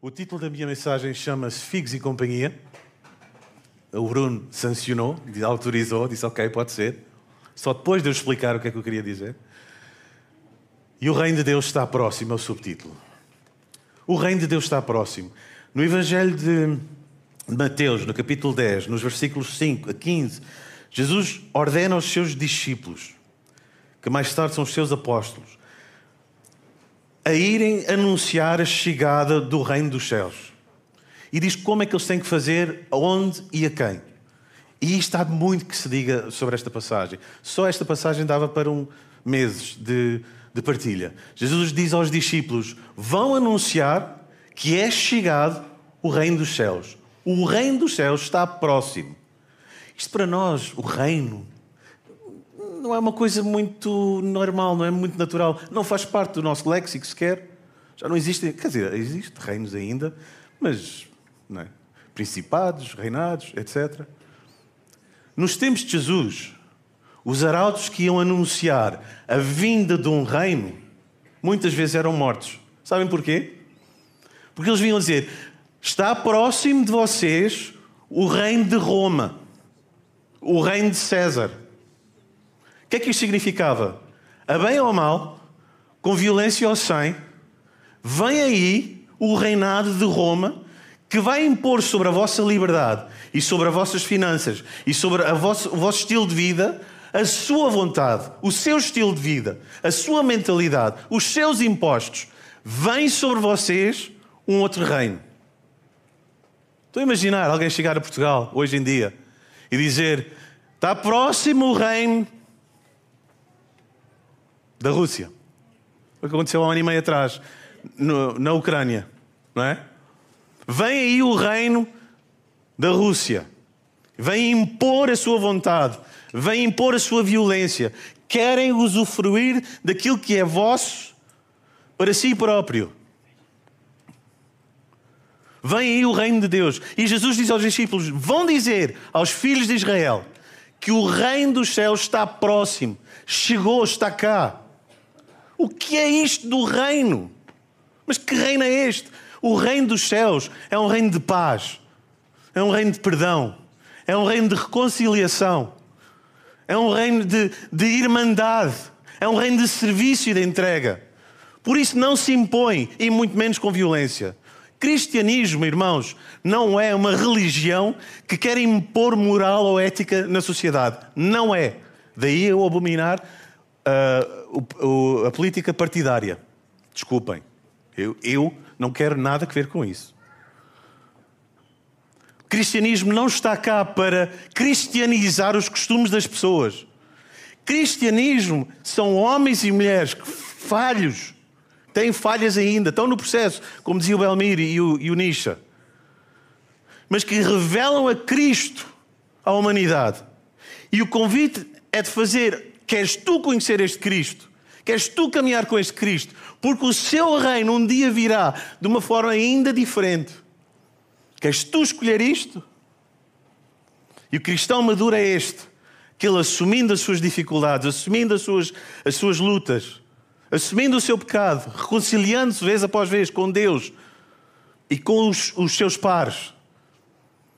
O título da minha mensagem chama-se Figos e Companhia. O Bruno sancionou, autorizou, disse ok, pode ser. Só depois de eu explicar o que é que eu queria dizer. E o Reino de Deus está próximo, é o subtítulo. O Reino de Deus está próximo. No Evangelho de Mateus, no capítulo 10, nos versículos 5 a 15, Jesus ordena aos seus discípulos, que mais tarde são os seus apóstolos, a irem anunciar a chegada do reino dos céus. E diz como é que eles têm que fazer, aonde e a quem. E isto há muito que se diga sobre esta passagem. Só esta passagem dava para um meses de, de partilha. Jesus diz aos discípulos: vão anunciar que é chegado o reino dos céus. O reino dos céus está próximo. Isto para nós, o reino, não é uma coisa muito normal, não é muito natural. Não faz parte do nosso léxico sequer. Já não existe, quer dizer, existem reinos ainda, mas não é? principados, reinados, etc. Nos tempos de Jesus, os arautos que iam anunciar a vinda de um reino, muitas vezes eram mortos. Sabem porquê? Porque eles vinham dizer: está próximo de vocês o reino de Roma, o reino de César. O que é que isto significava? A bem ou a mal, com violência ou sem, vem aí o reinado de Roma que vai impor sobre a vossa liberdade e sobre as vossas finanças e sobre vosso, o vosso estilo de vida a sua vontade, o seu estilo de vida, a sua mentalidade, os seus impostos. Vem sobre vocês um outro reino. Estou a imaginar alguém chegar a Portugal hoje em dia e dizer: está próximo o reino da Rússia. O que aconteceu há um ano e meio atrás, no, na Ucrânia, não é? Vem aí o reino da Rússia. Vem impor a sua vontade, vem impor a sua violência. Querem usufruir daquilo que é vosso para si próprio. Vem aí o reino de Deus. E Jesus diz aos discípulos: vão dizer aos filhos de Israel que o reino dos céus está próximo, chegou, está cá. O que é isto do reino? Mas que reino é este? O reino dos céus é um reino de paz, é um reino de perdão, é um reino de reconciliação, é um reino de, de irmandade, é um reino de serviço e de entrega. Por isso não se impõe, e muito menos com violência. Cristianismo, irmãos, não é uma religião que quer impor moral ou ética na sociedade. Não é. Daí eu abominar uh, a política partidária. Desculpem. Eu, eu não quero nada a ver com isso. O cristianismo não está cá para cristianizar os costumes das pessoas. Cristianismo são homens e mulheres falhos têm falhas ainda, estão no processo, como dizia o Belmir e o, e o Nietzsche, mas que revelam a Cristo à humanidade. E o convite é de fazer: queres tu conhecer este Cristo? Queres tu caminhar com este Cristo? Porque o seu reino um dia virá de uma forma ainda diferente. Queres tu escolher isto? E o cristão maduro é este, que ele assumindo as suas dificuldades, assumindo as suas, as suas lutas, assumindo o seu pecado, reconciliando-se vez após vez com Deus e com os, os seus pares.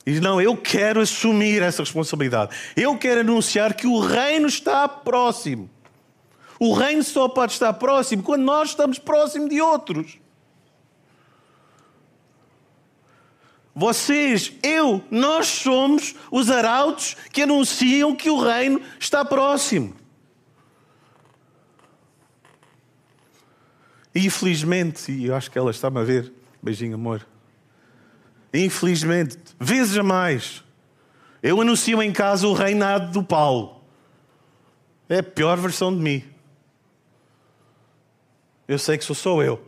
Diz: Não, eu quero assumir essa responsabilidade. Eu quero anunciar que o reino está próximo. O reino só pode estar próximo quando nós estamos próximo de outros. Vocês, eu, nós somos os arautos que anunciam que o reino está próximo. E infelizmente, e eu acho que ela está-me a ver, beijinho, amor. Infelizmente, vezes a mais, eu anuncio em casa o reinado do Paulo. É a pior versão de mim. Eu sei que sou só eu.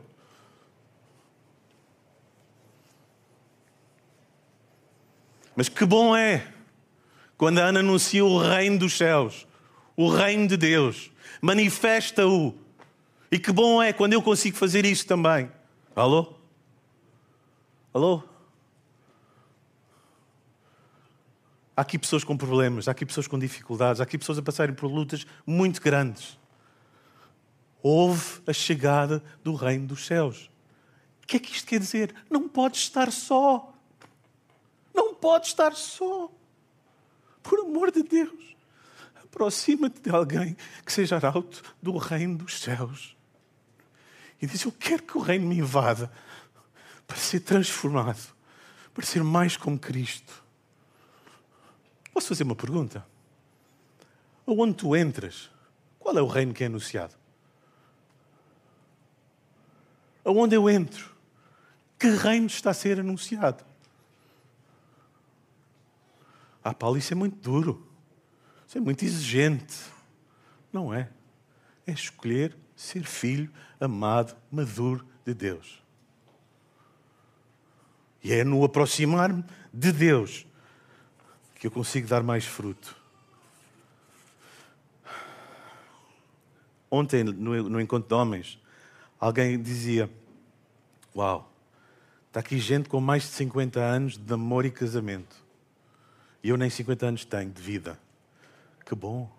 Mas que bom é quando a Ana anuncia o reino dos céus, o reino de Deus, manifesta-o e que bom é quando eu consigo fazer isso também. Alô? Alô? Há aqui pessoas com problemas, há aqui pessoas com dificuldades, há aqui pessoas a passarem por lutas muito grandes. Houve a chegada do reino dos céus. O que é que isto quer dizer? Não podes estar só. Não podes estar só. Por amor de Deus, aproxima-te de alguém que seja arauto do reino dos céus. E diz: Eu quero que o reino me invada para ser transformado, para ser mais como Cristo. Posso fazer uma pergunta? Aonde tu entras, qual é o reino que é anunciado? Aonde eu entro, que reino está a ser anunciado? Ah, Paulo, isso é muito duro. Isso é muito exigente. Não é. É escolher ser filho amado, maduro de Deus. E é no aproximar-me de Deus que eu consigo dar mais fruto. Ontem, no, encontro de homens, alguém dizia: Uau, está aqui gente com mais de 50 anos de namoro e casamento. E eu nem 50 anos tenho de vida. Que bom.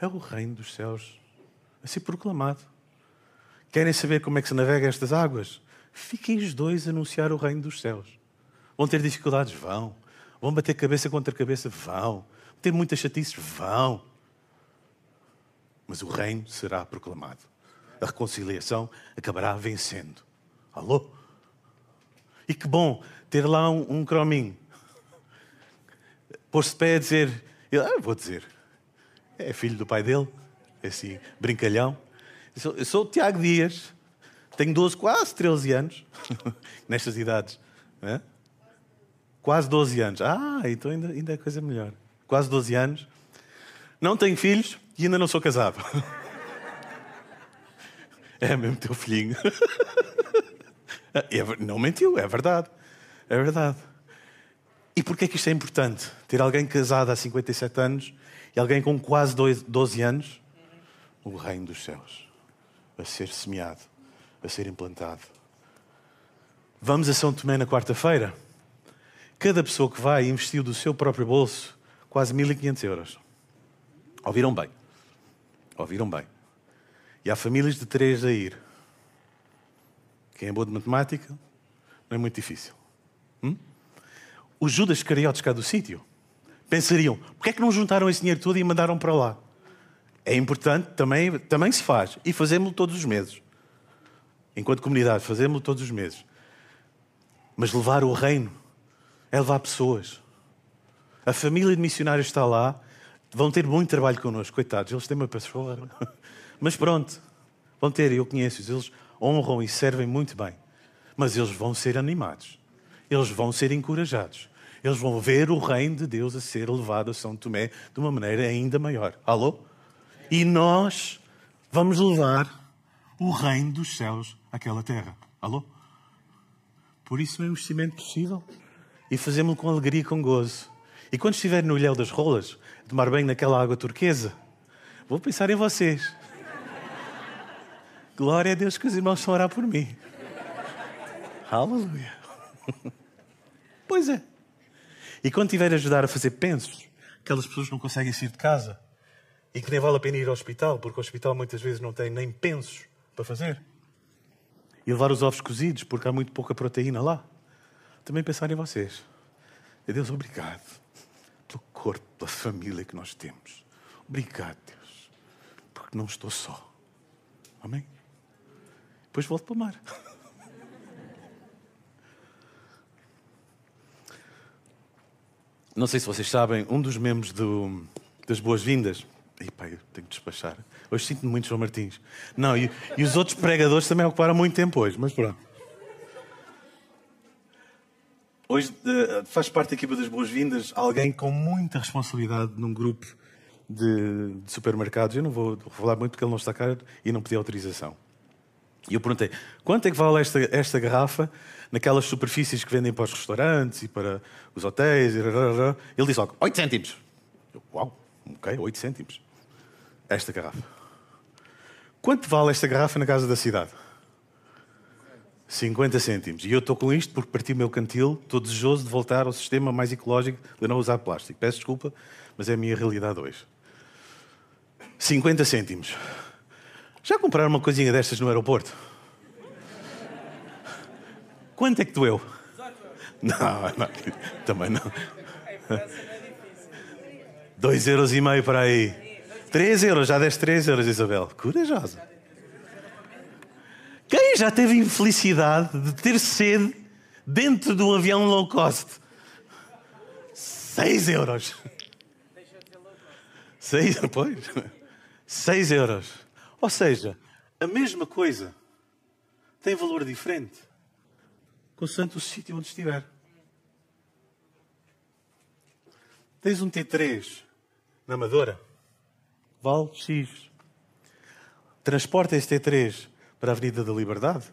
É o reino dos céus a ser proclamado. Querem saber como é que se navega estas águas? Fiquem os dois a anunciar o reino dos céus. Vão ter dificuldades? Vão. Vão bater cabeça contra cabeça? Vão. Ter muitas chatices? Vão. Mas o reino será proclamado. A reconciliação acabará vencendo. Alô? E que bom ter lá um, um crominho. Pôr-se de pé a dizer, ah, vou dizer, é filho do pai dele, é assim, brincalhão. Eu sou, eu sou o Tiago Dias, tenho 12, quase 13 anos, nestas idades. É? Quase 12 anos. Ah, então ainda, ainda é coisa melhor. Quase 12 anos. Não tenho filhos e ainda não sou casado. É mesmo teu filhinho. É, não mentiu, é verdade. É verdade. E porquê que isto é importante? Ter alguém casado há 57 anos e alguém com quase 12 anos? O reino dos céus a ser semeado, a ser implantado. Vamos a São Tomé na quarta-feira. Cada pessoa que vai investiu do seu próprio bolso quase 1.500 euros. Ouviram bem? Ouviram bem? E há famílias de três a ir. Quem é bom de matemática, não é muito difícil. Hum? Os Judas Cariotes cá do sítio pensariam: porquê é que não juntaram esse dinheiro todo e mandaram para lá? É importante, também, também se faz. E fazemos-lo todos os meses. Enquanto comunidade, fazemos-lo todos os meses. Mas levar o reino é levar pessoas. A família de missionários está lá, vão ter muito trabalho connosco, coitados, eles têm uma pessoa. Mas pronto, vão ter, eu conheço-os, eles honram e servem muito bem. Mas eles vão ser animados, eles vão ser encorajados, eles vão ver o reino de Deus a ser levado a São Tomé de uma maneira ainda maior. Alô? E nós vamos levar o reino dos céus àquela terra. Alô? Por isso é um investimento possível. E fazemos-lo com alegria e com gozo. E quando estiver no Ilhéu das Rolas, tomar banho naquela água turquesa, vou pensar em vocês. Glória a Deus que os irmãos estão a orar por mim. Aleluia. Pois é. E quando tiver a ajudar a fazer pensos, aquelas pessoas que não conseguem sair de casa, e que nem vale a pena ir ao hospital, porque o hospital muitas vezes não tem nem pensos para fazer. E levar os ovos cozidos, porque há muito pouca proteína lá. Também pensar em vocês. E Deus, obrigado pelo corpo, pela família que nós temos. Obrigado, Deus, porque não estou só. Amém? Depois volto para o mar. Não sei se vocês sabem, um dos membros do, das boas-vindas e eu tenho que despachar. Hoje sinto-me muito João Martins. Não, e, e, os outros pregadores também ocuparam muito tempo hoje, mas pronto. Hoje uh, faz parte da equipa das boas-vindas alguém com muita responsabilidade num grupo de, de, supermercados. Eu não vou falar muito porque ele não está cá e não pedi autorização. E eu perguntei, quanto é que vale esta, esta garrafa naquelas superfícies que vendem para os restaurantes e para os hotéis? Ele disse logo, 8 cêntimos. Eu, uau, ok, 8 cêntimos esta garrafa. Quanto vale esta garrafa na casa da cidade? 50 cêntimos. E eu estou com isto porque parti o meu cantil, estou desejoso de voltar ao sistema mais ecológico de não usar plástico. Peço desculpa, mas é a minha realidade hoje. 50 cêntimos. Já compraram uma coisinha destas no aeroporto? Quanto é que doeu? Não, não, também não. Dois euros e meio para aí. Três euros, já deste três euros, Isabel. Corajosa. Quem já teve infelicidade de ter sede dentro de um avião low cost? Seis euros. Seis, pois. Seis euros. Ou seja, a mesma coisa tem valor diferente consoante o sítio onde estiver. Tens um T3 na Amadora, vale X. Transporta esse T3 para a Avenida da Liberdade,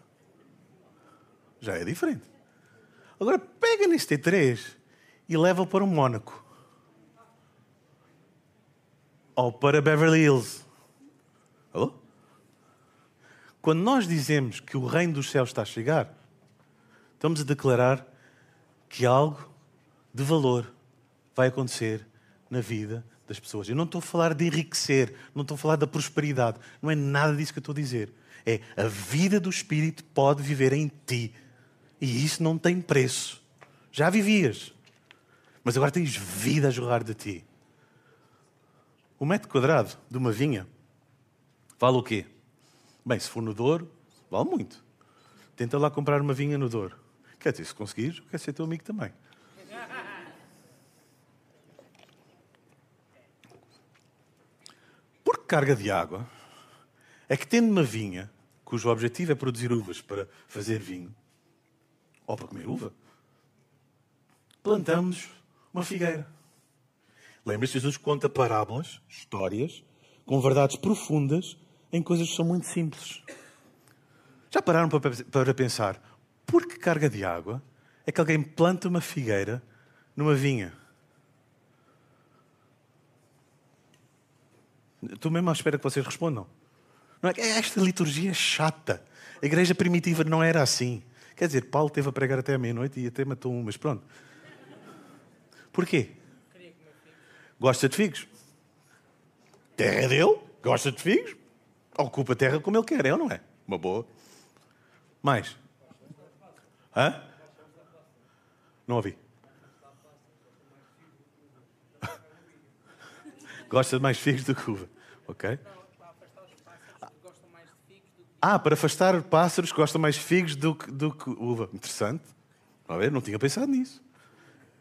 já é diferente. Agora pega nesse T3 e leva-o para um Mónaco. Ou para Beverly Hills. Alô? Quando nós dizemos que o reino dos céus está a chegar, estamos a declarar que algo de valor vai acontecer na vida das pessoas. Eu não estou a falar de enriquecer, não estou a falar da prosperidade, não é nada disso que eu estou a dizer. É a vida do Espírito pode viver em ti. E isso não tem preço. Já vivias, mas agora tens vida a jorrar de ti. O metro quadrado de uma vinha vale o quê? Bem, se for no Douro, vale muito. Tenta lá comprar uma vinha no Douro. Quer dizer, se conseguires, quer ser teu amigo também. Por carga de água é que tendo uma vinha, cujo objetivo é produzir uvas para fazer vinho, ou para comer uva, plantamos uma figueira. Lembra-se, Jesus conta parábolas, histórias, com verdades profundas em coisas que são muito simples. Já pararam para pensar por que carga de água é que alguém planta uma figueira numa vinha? Estou mesmo à espera que vocês respondam. Não é? Esta liturgia é chata. A igreja primitiva não era assim. Quer dizer, Paulo teve a pregar até à meia-noite e até matou um, mas pronto. Porquê? Gosta de figos? Terra é dele? Gosta de figos? Ocupa a terra como ele quer, é ou não é? Uma boa. Mais. Hã? Não ouvi. Gosta de mais figos do que uva. Ok? Ah, para afastar pássaros, gosta mais de figos do que, do que uva. Interessante. A ver, não tinha pensado nisso.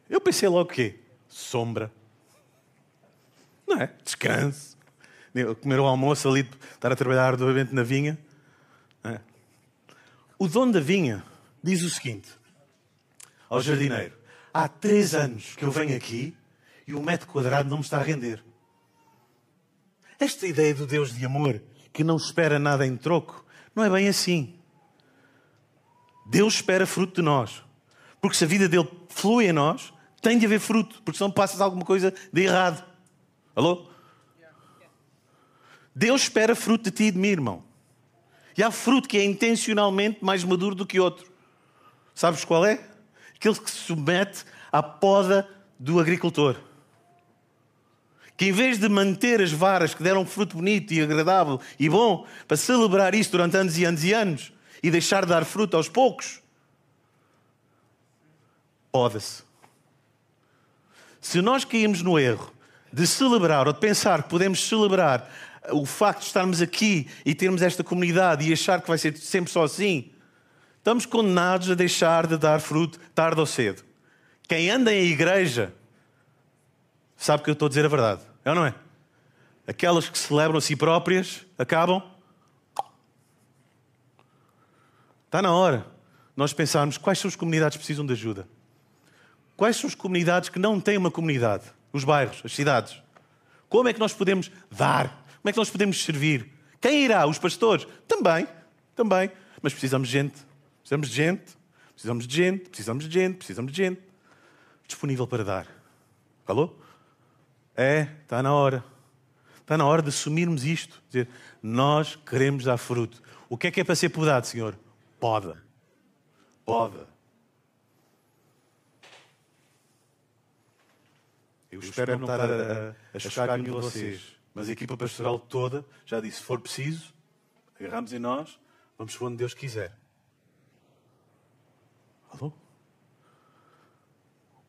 Eu pensei logo o quê? Sombra. Não é? Descanso. Comer o almoço ali, estar a trabalhar arduamente na vinha. É? O dono da vinha diz o seguinte ao jardineiro: Há três anos que eu venho aqui e o metro quadrado não me está a render. Esta ideia do Deus de amor que não espera nada em troco não é bem assim. Deus espera fruto de nós. Porque se a vida dele flui em nós, tem de haver fruto, porque senão passas alguma coisa de errado. Alô? Deus espera fruto de ti e de mim, irmão. E há fruto que é intencionalmente mais maduro do que outro. Sabes qual é? Aquele que se submete à poda do agricultor. Que em vez de manter as varas que deram fruto bonito e agradável e bom, para celebrar isto durante anos e anos e anos, e deixar de dar fruto aos poucos, poda-se. Se nós caímos no erro de celebrar ou de pensar que podemos celebrar o facto de estarmos aqui e termos esta comunidade e achar que vai ser sempre só assim, estamos condenados a deixar de dar fruto tarde ou cedo. Quem anda em igreja sabe que eu estou a dizer a verdade, é ou não é? Aquelas que celebram a si próprias acabam. Está na hora nós pensarmos quais são as comunidades que precisam de ajuda. Quais são as comunidades que não têm uma comunidade? Os bairros, as cidades. Como é que nós podemos dar? Como é que nós podemos servir? Quem irá? Os pastores? Também, também. Mas precisamos de gente. Precisamos de gente. Precisamos de gente. Precisamos de gente. Precisamos de gente. Disponível para dar. Alô? É, está na hora. Está na hora de assumirmos isto. Dizer, nós queremos dar fruto. O que é que é para ser podado, Senhor? Poda. Poda. Eu espero, não estar a, a, a chocar nenhum de vocês, mas a equipa pastoral toda já disse: se for preciso, agarramos em nós, vamos onde Deus quiser. Alô?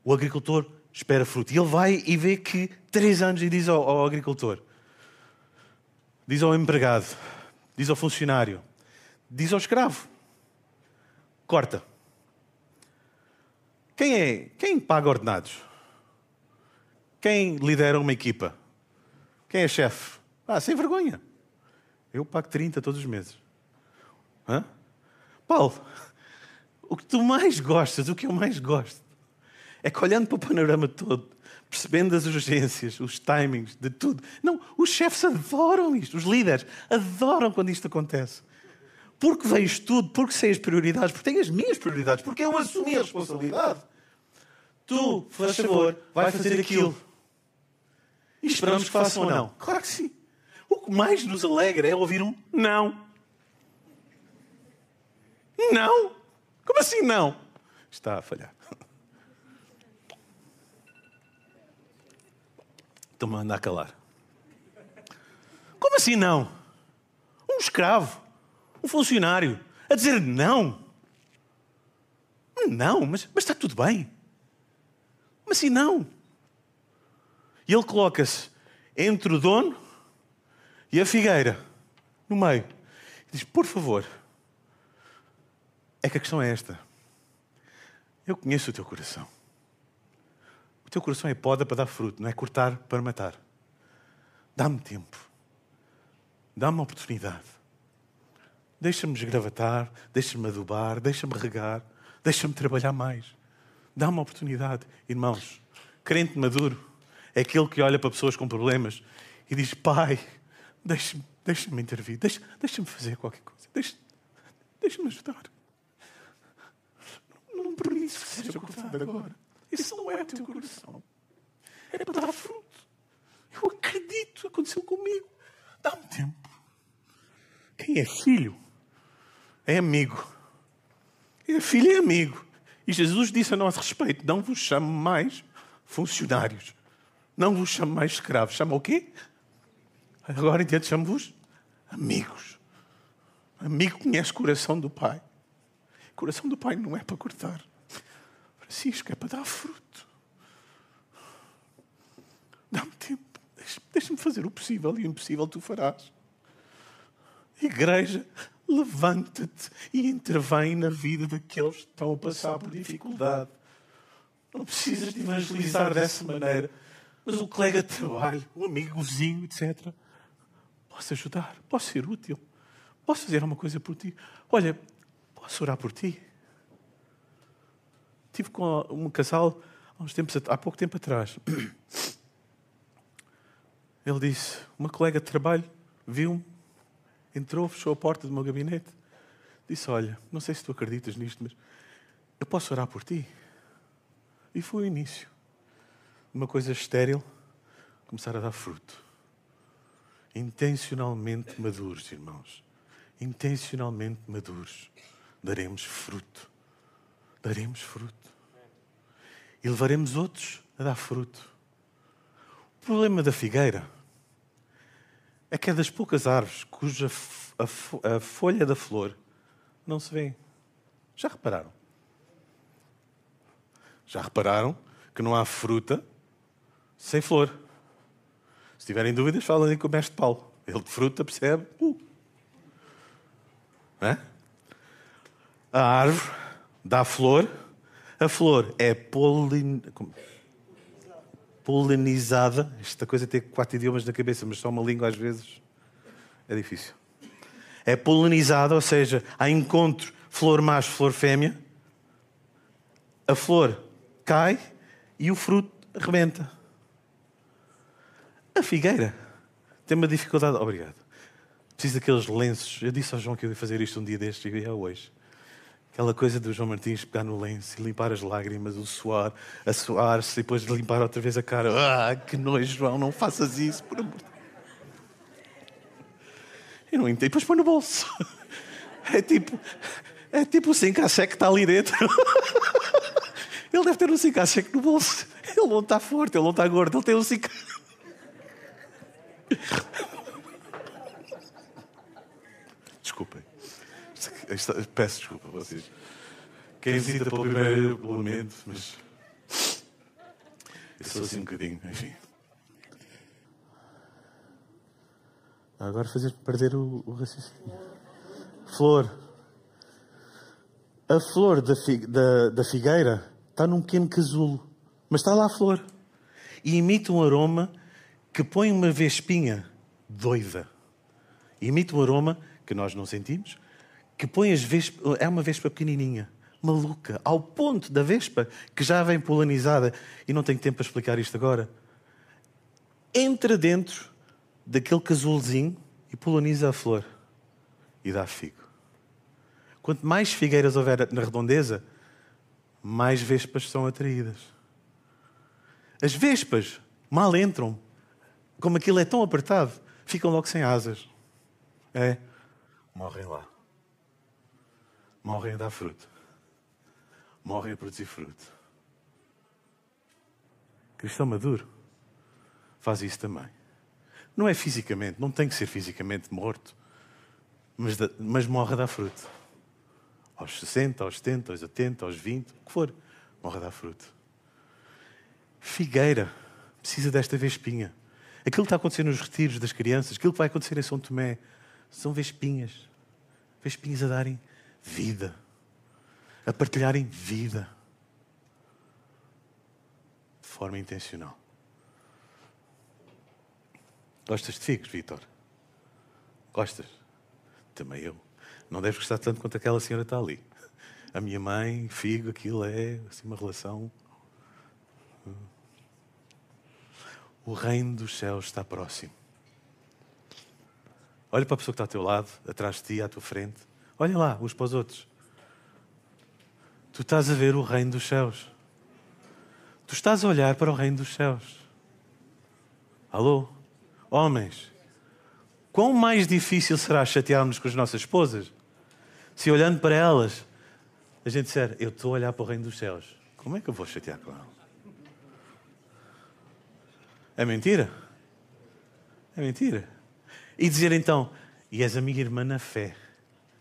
O agricultor espera fruto. E ele vai e vê que três anos e diz ao, ao agricultor, diz ao empregado, diz ao funcionário, diz ao escravo: corta. Quem é? Quem paga ordenados? Quem lidera uma equipa? Quem é chefe? Ah, sem vergonha. Eu pago 30 todos os meses. Hã? Paulo, o que tu mais gostas, o que eu mais gosto, é que olhando para o panorama todo, percebendo as urgências, os timings, de tudo. Não, os chefes adoram isto, os líderes adoram quando isto acontece. Porque vejo tudo, porque sei as prioridades, porque tenho as minhas prioridades, porque eu assumi a responsabilidade. Tu, faz favor, vai fazer aquilo. E esperamos que façam ou não. Claro que sim. O que mais nos alegra é ouvir um não. Não? Como assim não? Está a falhar. Estou-me a andar a calar. Como assim não? Um escravo, um funcionário, a dizer não. Não, mas, mas está tudo bem. Mas assim não. E ele coloca-se entre o dono e a figueira, no meio. E diz: Por favor, é que a questão é esta. Eu conheço o teu coração. O teu coração é poda para dar fruto, não é cortar para matar. Dá-me tempo. Dá-me oportunidade. Deixa-me esgravatar, deixa-me adubar, deixa-me regar, deixa-me trabalhar mais. Dá-me oportunidade. Irmãos, crente maduro é aquele que olha para pessoas com problemas e diz: Pai, deixa-me deixa intervir, deixa-me deixa fazer qualquer coisa, deixa-me deixa ajudar. Não, não permite que seja cortado agora. Isso não é o teu coração. É para dar fruto. Eu acredito, aconteceu comigo. Dá-me tempo. Quem é filho é amigo. é filho é amigo. E Jesus disse a nosso respeito: não vos chamo mais funcionários. Não vos chamo mais escravos. Chama o quê? Agora entende, chamo-vos amigos. Amigo conhece o coração do Pai. O coração do Pai não é para cortar. Francisco, é para dar fruto. Dá-me tempo. Deixa-me fazer o possível e o impossível tu farás. Igreja, levanta-te e intervém na vida daqueles que estão a passar por dificuldade. Não precisas de evangelizar dessa maneira, mas o colega de trabalho, o amigo, o vizinho, etc. Posso ajudar, posso ser útil, posso fazer alguma coisa por ti. Olha, posso orar por ti. Tive com um casal há, uns tempos, há pouco tempo atrás. Ele disse: Uma colega de trabalho viu-me, entrou, fechou a porta do meu gabinete, disse: Olha, não sei se tu acreditas nisto, mas eu posso orar por ti. E foi o início uma coisa estéril começar a dar fruto. Intencionalmente maduros, irmãos. Intencionalmente maduros. Daremos fruto daremos fruto. E levaremos outros a dar fruto. O problema da figueira é que é das poucas árvores cuja a, folha da flor não se vê. Já repararam? Já repararam que não há fruta sem flor? Se tiverem dúvidas, falem com o mestre Paulo. Ele de fruta percebe. Uh. É? A árvore dá flor, a flor é polin... polinizada. Esta coisa tem quatro idiomas na cabeça, mas só uma língua às vezes é difícil. É polinizada, ou seja, há encontro flor macho, flor fêmea. A flor cai e o fruto rebenta. A figueira tem uma dificuldade. Obrigado. Preciso daqueles lenços. Eu disse ao João que eu ia fazer isto um dia destes e é hoje. Aquela coisa do João Martins pegar no lenço e limpar as lágrimas, o suar, a suar-se e depois limpar outra vez a cara. Ah, que nojo, João, não faças isso, por amor Eu não entendo. E depois põe no bolso. É tipo, é tipo o 5 a sec que está ali dentro. Ele deve ter um 5 a sec no bolso. Ele não está forte, ele não está gordo, ele tem um 5 Desculpem. Peço desculpa a vocês. Quem visita pelo primeiro elemento, mas. Eu sou assim um bocadinho, enfim. Agora fazer perder o, o raciocínio. Flor. A flor da, da, da figueira está num pequeno casulo, mas está lá a flor. E imita um aroma que põe uma vespinha doida. Imita um aroma que nós não sentimos, que põe as vespas, é uma vespa pequenininha, maluca, ao ponto da vespa, que já vem polinizada, e não tenho tempo para explicar isto agora, entra dentro daquele casulozinho e poloniza a flor e dá figo. Quanto mais figueiras houver na redondeza, mais vespas são atraídas. As vespas mal entram, como aquilo é tão apertado, ficam logo sem asas. É, morrem lá. Morrem a dar fruto. Morrem a produzir fruto. Cristão maduro faz isso também. Não é fisicamente, não tem que ser fisicamente morto, mas, mas morre a dar fruto. Aos 60, aos 70, aos 80, aos 20, o que for, morre a dar fruto. Figueira precisa desta vespinha. Aquilo que está acontecendo nos retiros das crianças, aquilo que vai acontecer em São Tomé, são vespinhas. Vespinhas a darem vida, a partilharem vida de forma intencional. Gostas de figos, Vitor? Gostas? Também eu. Não deves gostar tanto quanto aquela senhora está ali. A minha mãe, figo, aquilo é assim, uma relação. O reino dos céus está próximo. Olha para a pessoa que está ao teu lado, atrás de ti, à tua frente. Olha lá, uns para os outros. Tu estás a ver o reino dos céus. Tu estás a olhar para o reino dos céus. Alô? Homens, quão mais difícil será chatearmos com as nossas esposas se olhando para elas a gente disser: Eu estou a olhar para o reino dos céus. Como é que eu vou chatear com elas? É mentira? É mentira. E dizer então: E és a minha irmã na fé,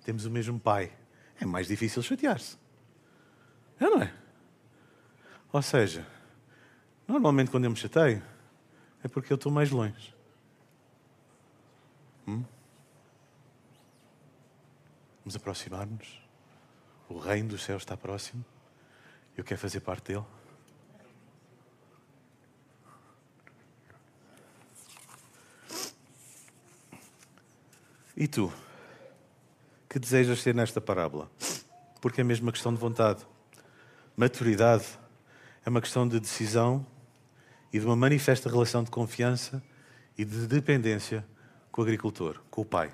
temos o mesmo pai. É mais difícil chatear-se. É, não é? Ou seja, normalmente quando eu me chateio, é porque eu estou mais longe. Hum? Vamos aproximar-nos. O reino dos céus está próximo. Eu quero fazer parte dele. E tu? Que desejas ser nesta parábola? Porque é mesmo uma questão de vontade. Maturidade é uma questão de decisão e de uma manifesta relação de confiança e de dependência com o agricultor, com o pai.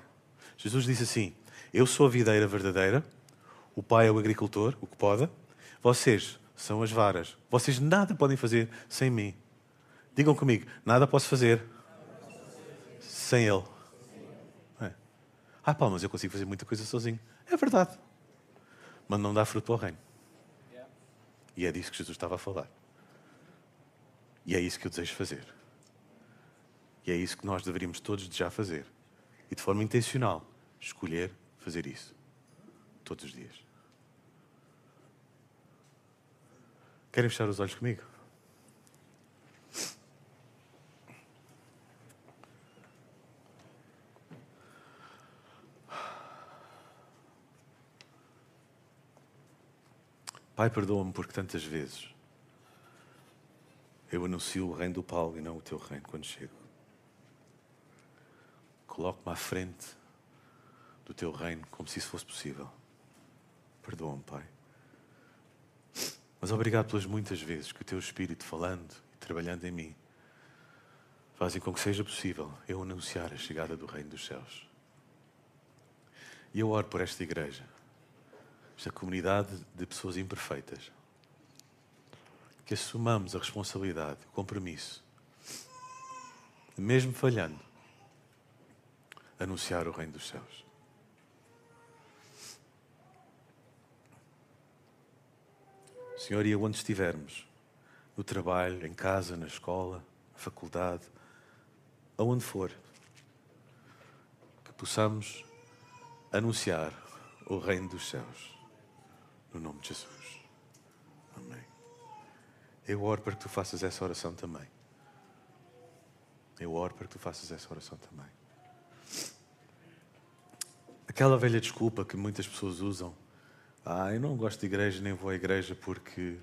Jesus disse assim: Eu sou a videira verdadeira, o pai é o agricultor, o que pode, vocês são as varas. Vocês nada podem fazer sem mim. Digam comigo: nada posso fazer sem ele. Ah, pá, mas eu consigo fazer muita coisa sozinho. É verdade. Mas não dá fruto ao reino. E é disso que Jesus estava a falar. E é isso que eu desejo fazer. E é isso que nós deveríamos todos já fazer. E de forma intencional, escolher fazer isso. Todos os dias. Querem fechar os olhos comigo? Pai, perdoa-me porque tantas vezes eu anuncio o reino do Paulo e não o teu reino quando chego. Coloco-me à frente do teu reino como se isso fosse possível. Perdoa-me, Pai. Mas obrigado pelas muitas vezes que o teu Espírito falando e trabalhando em mim fazem com que seja possível eu anunciar a chegada do reino dos céus. E eu oro por esta igreja, esta comunidade de pessoas imperfeitas, que assumamos a responsabilidade, o compromisso, mesmo falhando, anunciar o reino dos céus. Senhor, e onde estivermos, no trabalho, em casa, na escola, na faculdade, aonde for, que possamos anunciar o reino dos céus. No nome de Jesus. Amém. Eu oro para que tu faças essa oração também. Eu oro para que tu faças essa oração também. Aquela velha desculpa que muitas pessoas usam. Ah, eu não gosto de igreja, nem vou à igreja porque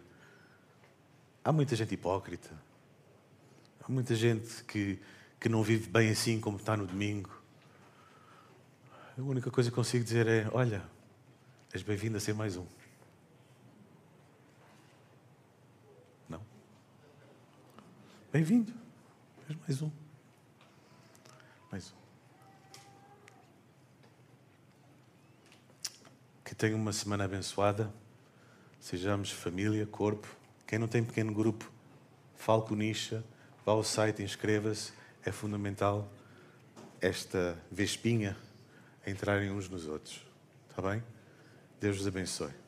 há muita gente hipócrita. Há muita gente que, que não vive bem assim como está no domingo. A única coisa que consigo dizer é: olha, és bem-vindo a ser mais um. Bem-vindo. Mais um. Mais um. Que tenha uma semana abençoada. Sejamos família, corpo. Quem não tem pequeno grupo, fale com o Nisha, vá ao site, inscreva-se. É fundamental esta vespinha entrarem uns nos outros. Está bem? Deus vos abençoe.